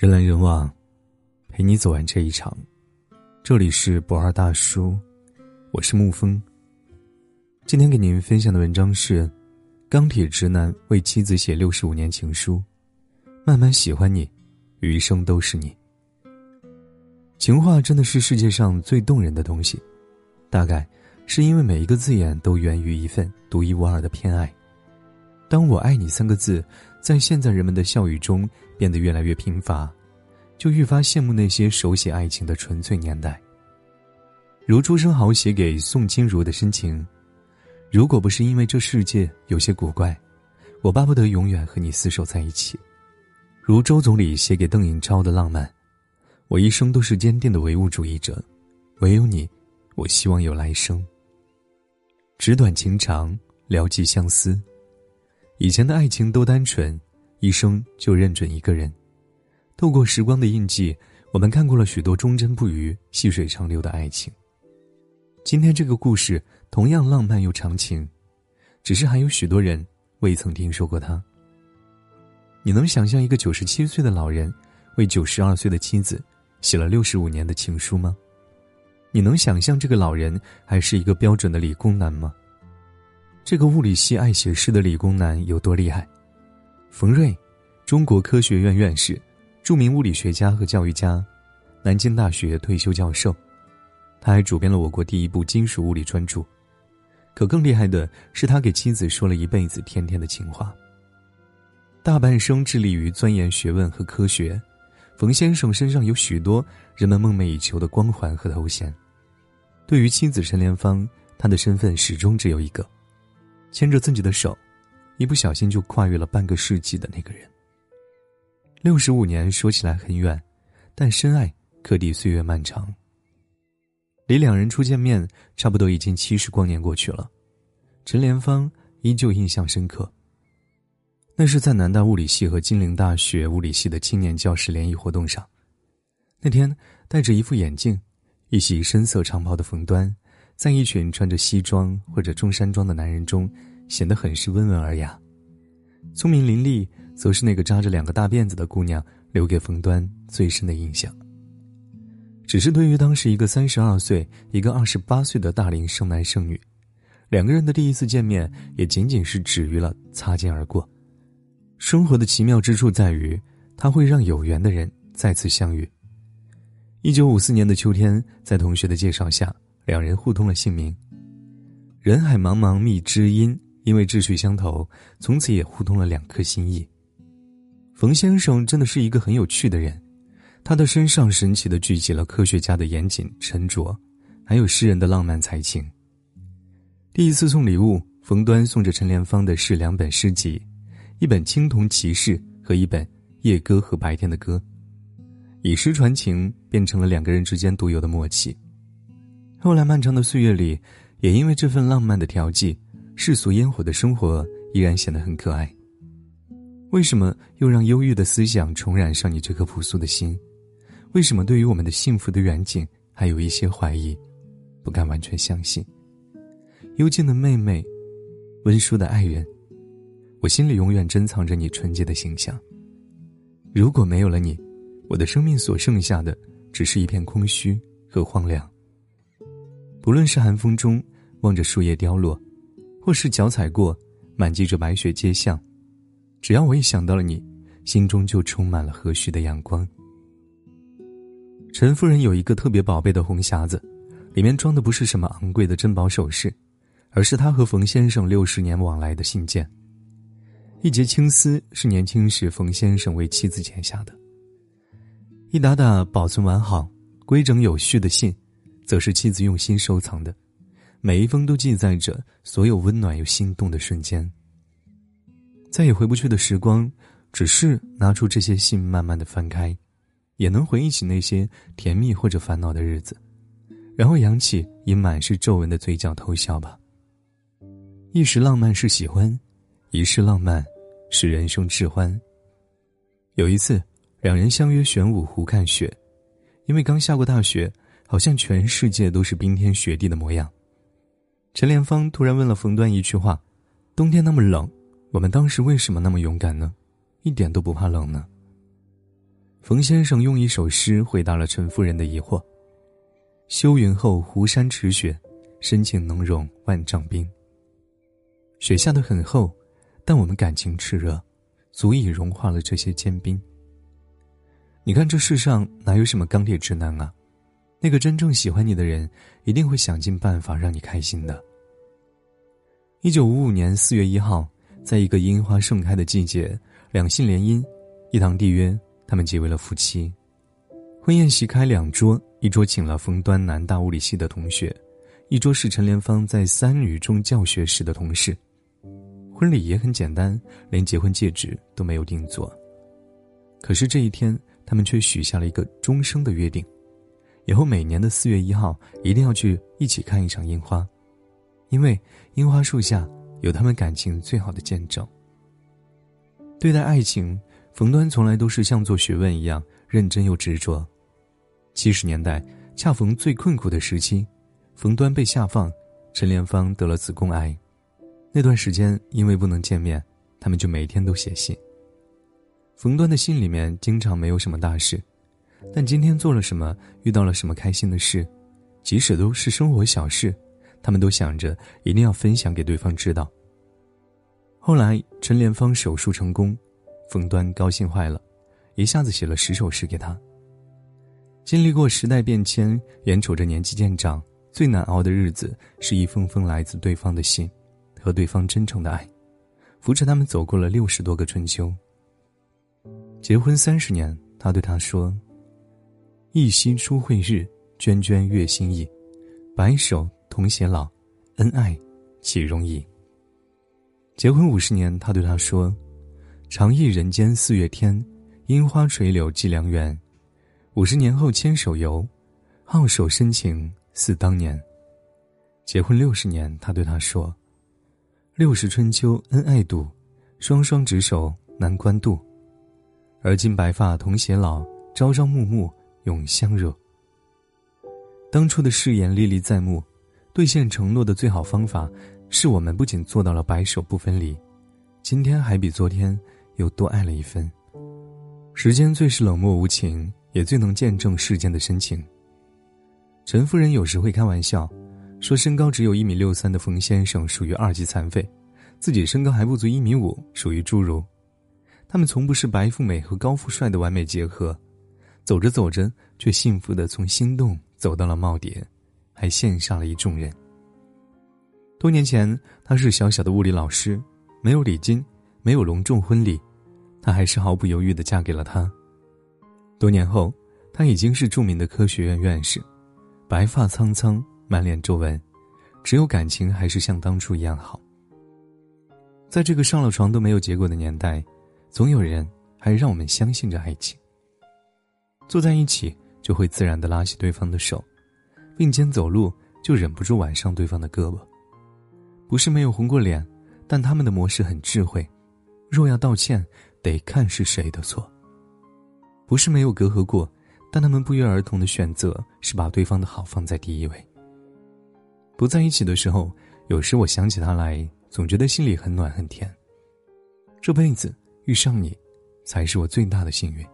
人来人往，陪你走完这一场。这里是不二大叔，我是沐风。今天给您分享的文章是《钢铁直男为妻子写六十五年情书》，慢慢喜欢你，余生都是你。情话真的是世界上最动人的东西，大概是因为每一个字眼都源于一份独一无二的偏爱。当我爱你三个字。在现在人们的笑语中变得越来越贫乏，就愈发羡慕那些手写爱情的纯粹年代。如朱生豪写给宋清如的深情：“如果不是因为这世界有些古怪，我巴不得永远和你厮守在一起。”如周总理写给邓颖超的浪漫：“我一生都是坚定的唯物主义者，唯有你，我希望有来生。”纸短情长，聊寄相思。以前的爱情都单纯，一生就认准一个人。透过时光的印记，我们看过了许多忠贞不渝、细水长流的爱情。今天这个故事同样浪漫又长情，只是还有许多人未曾听说过它。你能想象一个九十七岁的老人为九十二岁的妻子写了六十五年的情书吗？你能想象这个老人还是一个标准的理工男吗？这个物理系爱写诗的理工男有多厉害？冯瑞，中国科学院院士，著名物理学家和教育家，南京大学退休教授。他还主编了我国第一部金属物理专著。可更厉害的是，他给妻子说了一辈子甜甜的情话。大半生致力于钻研学问和科学，冯先生身上有许多人们梦寐以求的光环和头衔。对于妻子陈莲芳，他的身份始终只有一个。牵着自己的手，一不小心就跨越了半个世纪的那个人。六十五年说起来很远，但深爱可抵岁月漫长。离两人初见面差不多已经七十光年过去了，陈莲芳依旧印象深刻。那是在南大物理系和金陵大学物理系的青年教师联谊活动上，那天戴着一副眼镜、一袭深色长袍的冯端。在一群穿着西装或者中山装的男人中，显得很是温文尔雅。聪明伶俐，则是那个扎着两个大辫子的姑娘留给冯端最深的印象。只是对于当时一个三十二岁、一个二十八岁的大龄剩男剩女，两个人的第一次见面也仅仅是止于了擦肩而过。生活的奇妙之处在于，它会让有缘的人再次相遇。一九五四年的秋天，在同学的介绍下。两人互通了姓名，人海茫茫觅知音，因为志趣相投，从此也互通了两颗心意。冯先生真的是一个很有趣的人，他的身上神奇的聚集了科学家的严谨沉着，还有诗人的浪漫才情。第一次送礼物，冯端送着陈莲芳的是两本诗集，一本《青铜骑士》和一本《夜歌》和《白天的歌》，以诗传情，变成了两个人之间独有的默契。后来漫长的岁月里，也因为这份浪漫的调剂，世俗烟火的生活依然显得很可爱。为什么又让忧郁的思想重染上你这颗朴素的心？为什么对于我们的幸福的远景还有一些怀疑，不敢完全相信？幽静的妹妹，温淑的爱人，我心里永远珍藏着你纯洁的形象。如果没有了你，我的生命所剩下的只是一片空虚和荒凉。不论是寒风中望着树叶凋落，或是脚踩过满积着白雪街巷，只要我一想到了你，心中就充满了和煦的阳光。陈夫人有一个特别宝贝的红匣子，里面装的不是什么昂贵的珍宝首饰，而是她和冯先生六十年往来的信件。一节青丝是年轻时冯先生为妻子剪下的，一沓沓保存完好、规整有序的信。则是妻子用心收藏的，每一封都记载着所有温暖又心动的瞬间。再也回不去的时光，只是拿出这些信，慢慢的翻开，也能回忆起那些甜蜜或者烦恼的日子，然后扬起已满是皱纹的嘴角偷笑吧。一时浪漫是喜欢，一世浪漫是人生至欢。有一次，两人相约玄武湖看雪，因为刚下过大雪。好像全世界都是冰天雪地的模样。陈莲芳突然问了冯端一句话：“冬天那么冷，我们当时为什么那么勇敢呢？一点都不怕冷呢？”冯先生用一首诗回答了陈夫人的疑惑：“修云后湖山池雪，深情能容万丈冰。”雪下的很厚，但我们感情炽热，足以融化了这些坚冰。你看这世上哪有什么钢铁直男啊？那个真正喜欢你的人，一定会想尽办法让你开心的。一九五五年四月一号，在一个樱花盛开的季节，两姓联姻，一堂缔约，他们结为了夫妻。婚宴席开两桌，一桌请了冯端南大物理系的同学，一桌是陈莲芳在三女中教学时的同事。婚礼也很简单，连结婚戒指都没有定做。可是这一天，他们却许下了一个终生的约定。以后每年的四月一号一定要去一起看一场樱花，因为樱花树下有他们感情最好的见证。对待爱情，冯端从来都是像做学问一样认真又执着。七十年代恰逢最困苦的时期，冯端被下放，陈莲芳得了子宫癌。那段时间因为不能见面，他们就每天都写信。冯端的信里面经常没有什么大事。但今天做了什么，遇到了什么开心的事，即使都是生活小事，他们都想着一定要分享给对方知道。后来陈莲芳手术成功，冯端高兴坏了，一下子写了十首诗给他。经历过时代变迁，眼瞅着年纪渐长，最难熬的日子是一封封来自对方的信，和对方真诚的爱，扶持他们走过了六十多个春秋。结婚三十年，他对他说。一夕初会日，涓涓月心意。白首同偕老，恩爱岂容易？结婚五十年，他对她说：“长忆人间四月天，樱花垂柳寄良缘。五十年后牵手游，皓首深情似当年。”结婚六十年，他对她说：“六十春秋恩爱度，双双执手难关渡。而今白发同偕老，朝朝暮暮。”永相热。当初的誓言历历在目，兑现承诺的最好方法，是我们不仅做到了白首不分离，今天还比昨天又多爱了一分。时间最是冷漠无情，也最能见证世间的深情。陈夫人有时会开玩笑，说身高只有一米六三的冯先生属于二级残废，自己身高还不足一米五，属于侏儒。他们从不是白富美和高富帅的完美结合。走着走着，却幸福的从心动走到了耄耋，还羡煞了一众人。多年前，他是小小的物理老师，没有礼金，没有隆重婚礼，她还是毫不犹豫的嫁给了他。多年后，她已经是著名的科学院院士，白发苍苍，满脸皱纹，只有感情还是像当初一样好。在这个上了床都没有结果的年代，总有人还让我们相信着爱情。坐在一起，就会自然的拉起对方的手，并肩走路，就忍不住挽上对方的胳膊。不是没有红过脸，但他们的模式很智慧。若要道歉，得看是谁的错。不是没有隔阂过，但他们不约而同的选择是把对方的好放在第一位。不在一起的时候，有时我想起他来，总觉得心里很暖很甜。这辈子遇上你，才是我最大的幸运。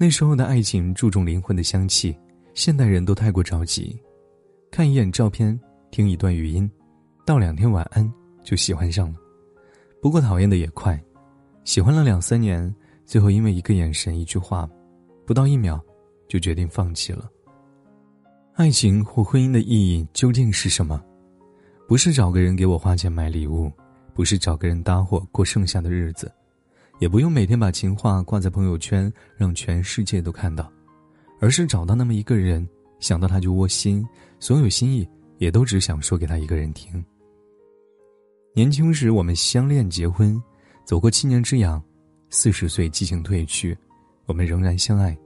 那时候的爱情注重灵魂的香气，现代人都太过着急，看一眼照片，听一段语音，道两天晚安就喜欢上了。不过讨厌的也快，喜欢了两三年，最后因为一个眼神、一句话，不到一秒，就决定放弃了。爱情或婚姻的意义究竟是什么？不是找个人给我花钱买礼物，不是找个人搭伙过剩下的日子。也不用每天把情话挂在朋友圈，让全世界都看到，而是找到那么一个人，想到他就窝心，所有心意也都只想说给他一个人听。年轻时我们相恋结婚，走过七年之痒，四十岁激情褪去，我们仍然相爱，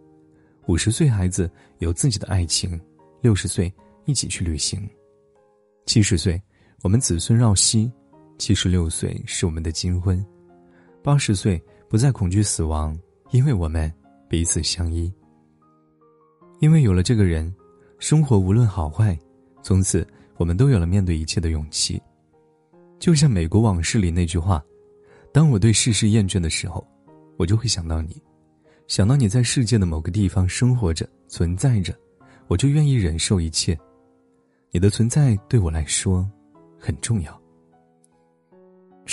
五十岁孩子有自己的爱情，六十岁一起去旅行，七十岁我们子孙绕膝，七十六岁是我们的金婚。八十岁不再恐惧死亡，因为我们彼此相依。因为有了这个人，生活无论好坏，从此我们都有了面对一切的勇气。就像《美国往事》里那句话：“当我对世事厌倦的时候，我就会想到你，想到你在世界的某个地方生活着、存在着，我就愿意忍受一切。你的存在对我来说很重要。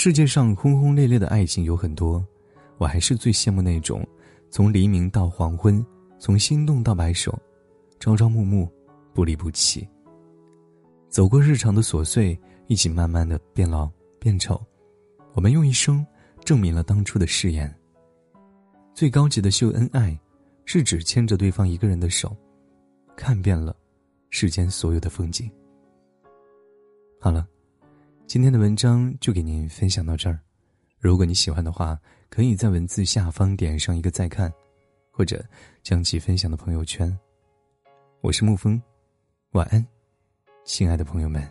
世界上轰轰烈烈的爱情有很多，我还是最羡慕那种从黎明到黄昏，从心动到白首，朝朝暮暮，不离不弃。走过日常的琐碎，一起慢慢的变老变丑，我们用一生证明了当初的誓言。最高级的秀恩爱，是只牵着对方一个人的手，看遍了世间所有的风景。好了，今天的文章就给您分享到这儿。如果你喜欢的话，可以在文字下方点上一个再看，或者将其分享到朋友圈。我是沐风，晚安。亲爱的朋友们，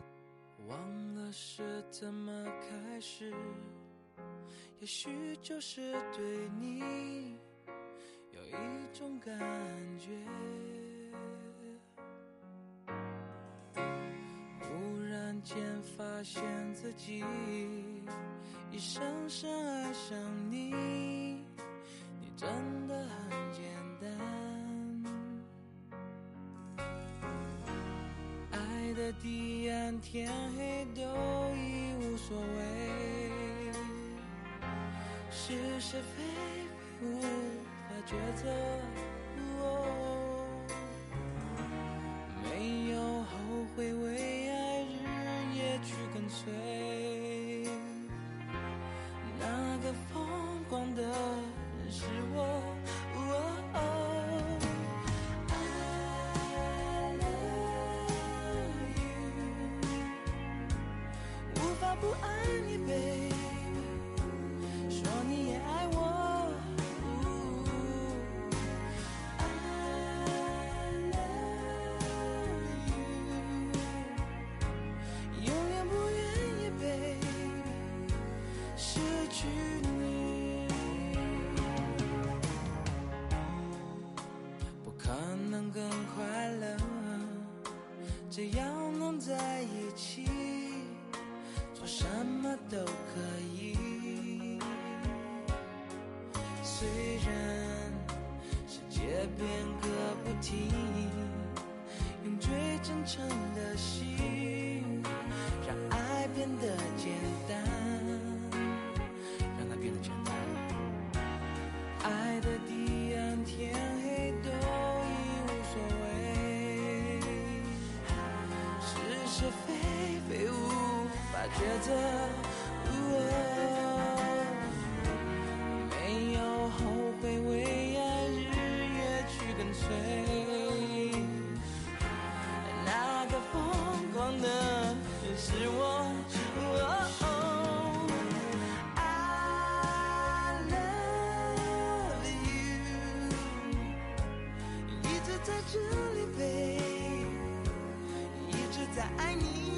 忘了是怎么开始，也许就是对你有一种感觉。间发现自己已深深爱上你，你真的很简单。爱的地暗天黑都已无所谓，是是非非无法抉择，没有后悔为去跟随，那个疯狂的人是我。无法不爱只要能在一起，做什么都可以。虽然世界变个不停，用最真诚的心，觉得，呃，没有后悔，为爱日夜去跟随。那个疯狂的是我，我哦，I love you。一直在这里飞，一直在爱你。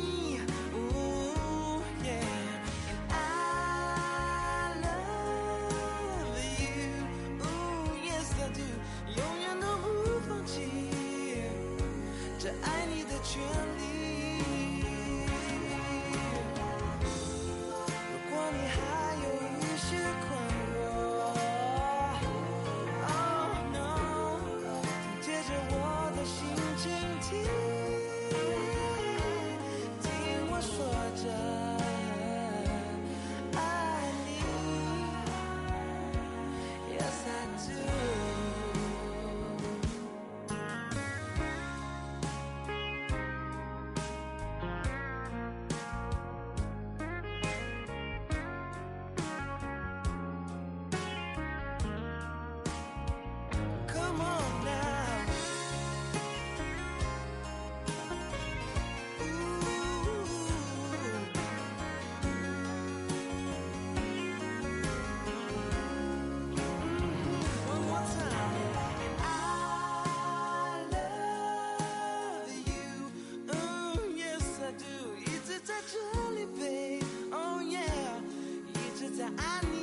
I need